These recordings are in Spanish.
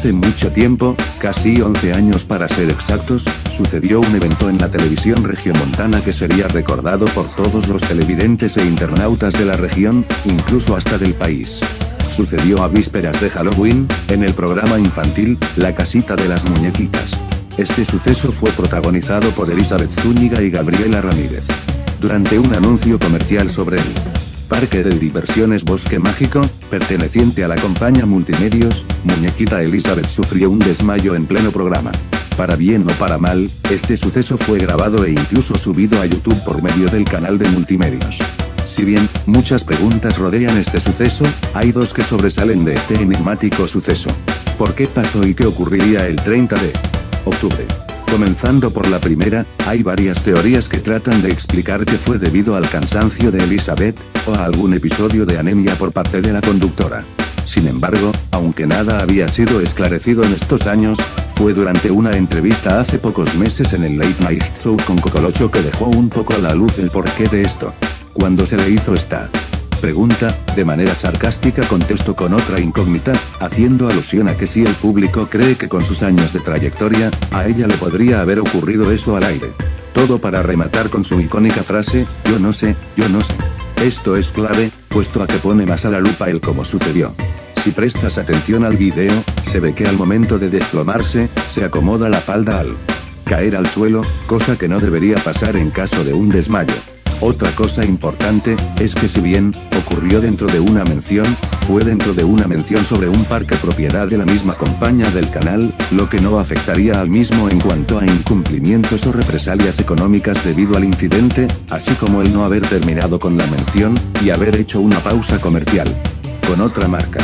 Hace mucho tiempo, casi 11 años para ser exactos, sucedió un evento en la televisión regiomontana que sería recordado por todos los televidentes e internautas de la región, incluso hasta del país. Sucedió a vísperas de Halloween, en el programa infantil, La Casita de las Muñequitas. Este suceso fue protagonizado por Elizabeth Zúñiga y Gabriela Ramírez. Durante un anuncio comercial sobre el Parque de Diversiones Bosque Mágico, perteneciente a la compañía Multimedios, Muñequita Elizabeth sufrió un desmayo en pleno programa. Para bien o para mal, este suceso fue grabado e incluso subido a YouTube por medio del canal de Multimedios. Si bien, muchas preguntas rodean este suceso, hay dos que sobresalen de este enigmático suceso. ¿Por qué pasó y qué ocurriría el 30 de octubre? Comenzando por la primera, hay varias teorías que tratan de explicar que fue debido al cansancio de Elizabeth, o a algún episodio de anemia por parte de la conductora. Sin embargo, aunque nada había sido esclarecido en estos años, fue durante una entrevista hace pocos meses en el Late Night Show con Cocolocho que dejó un poco a la luz el porqué de esto. Cuando se le hizo esta pregunta, de manera sarcástica contestó con otra incógnita, haciendo alusión a que si el público cree que con sus años de trayectoria, a ella le podría haber ocurrido eso al aire. Todo para rematar con su icónica frase, yo no sé, yo no sé. Esto es clave, puesto a que pone más a la lupa el cómo sucedió. Si prestas atención al video, se ve que al momento de desplomarse, se acomoda la falda al caer al suelo, cosa que no debería pasar en caso de un desmayo. Otra cosa importante, es que si bien, ocurrió dentro de una mención, fue dentro de una mención sobre un parque propiedad de la misma compañía del canal, lo que no afectaría al mismo en cuanto a incumplimientos o represalias económicas debido al incidente, así como el no haber terminado con la mención, y haber hecho una pausa comercial. Con otra marca.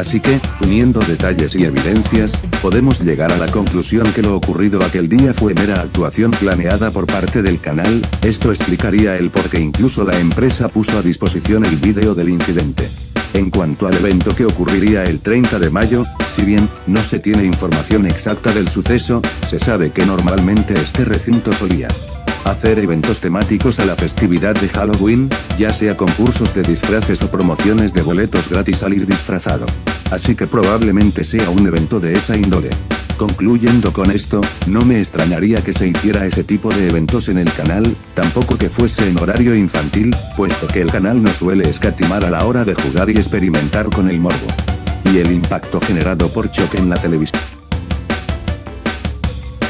Así que, uniendo detalles y evidencias, podemos llegar a la conclusión que lo ocurrido aquel día fue mera actuación planeada por parte del canal, esto explicaría el por qué incluso la empresa puso a disposición el vídeo del incidente. En cuanto al evento que ocurriría el 30 de mayo, si bien, no se tiene información exacta del suceso, se sabe que normalmente este recinto solía hacer eventos temáticos a la festividad de Halloween, ya sea concursos de disfraces o promociones de boletos gratis al ir disfrazado. Así que probablemente sea un evento de esa índole. Concluyendo con esto, no me extrañaría que se hiciera ese tipo de eventos en el canal, tampoco que fuese en horario infantil, puesto que el canal no suele escatimar a la hora de jugar y experimentar con el morbo. Y el impacto generado por choque en la televisión.